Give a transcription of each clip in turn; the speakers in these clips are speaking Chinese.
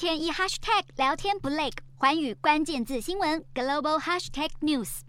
天一 hashtag 聊天不累，环宇关键字新闻 global hashtag news。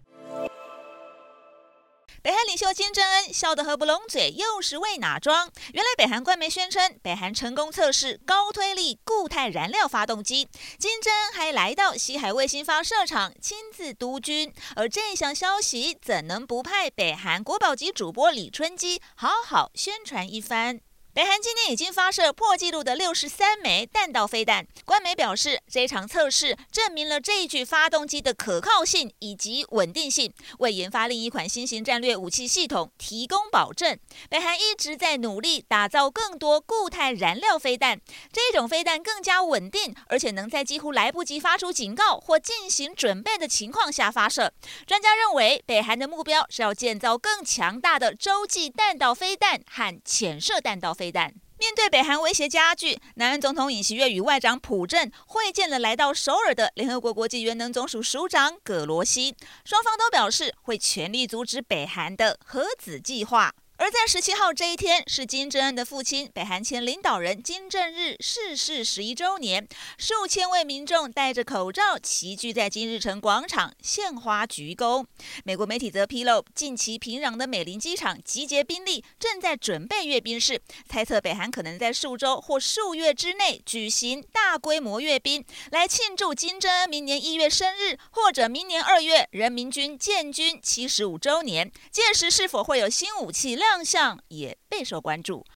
北韩领袖金正恩笑得合不拢嘴，又是为哪桩？原来北韩官媒宣称，北韩成功测试高推力固态燃料发动机，金正恩还来到西海卫星发射场亲自督军。而这项消息怎能不派北韩国宝级主播李春基好好宣传一番？北韩今年已经发射破纪录的六十三枚弹道飞弹。官媒表示，这场测试证明了这一具发动机的可靠性以及稳定性，为研发另一款新型战略武器系统提供保证。北韩一直在努力打造更多固态燃料飞弹，这种飞弹更加稳定，而且能在几乎来不及发出警告或进行准备的情况下发射。专家认为，北韩的目标是要建造更强大的洲际弹道飞弹和潜射弹道飞。飞弹。面对北韩威胁加剧，南韩总统尹锡悦与外长朴正会见了来到首尔的联合国国际原能总署署长葛罗西，双方都表示会全力阻止北韩的核子计划。而在十七号这一天，是金正恩的父亲北韩前领导人金正日逝世十一周年，数千位民众戴着口罩齐聚在金日成广场献花鞠躬。美国媒体则披露，近期平壤的美林机场集结兵力，正在准备阅兵式，猜测北韩可能在数周或数月之内举行大规模阅兵，来庆祝金正恩明年一月生日，或者明年二月人民军建军七十五周年。届时是否会有新武器亮相也备受关注。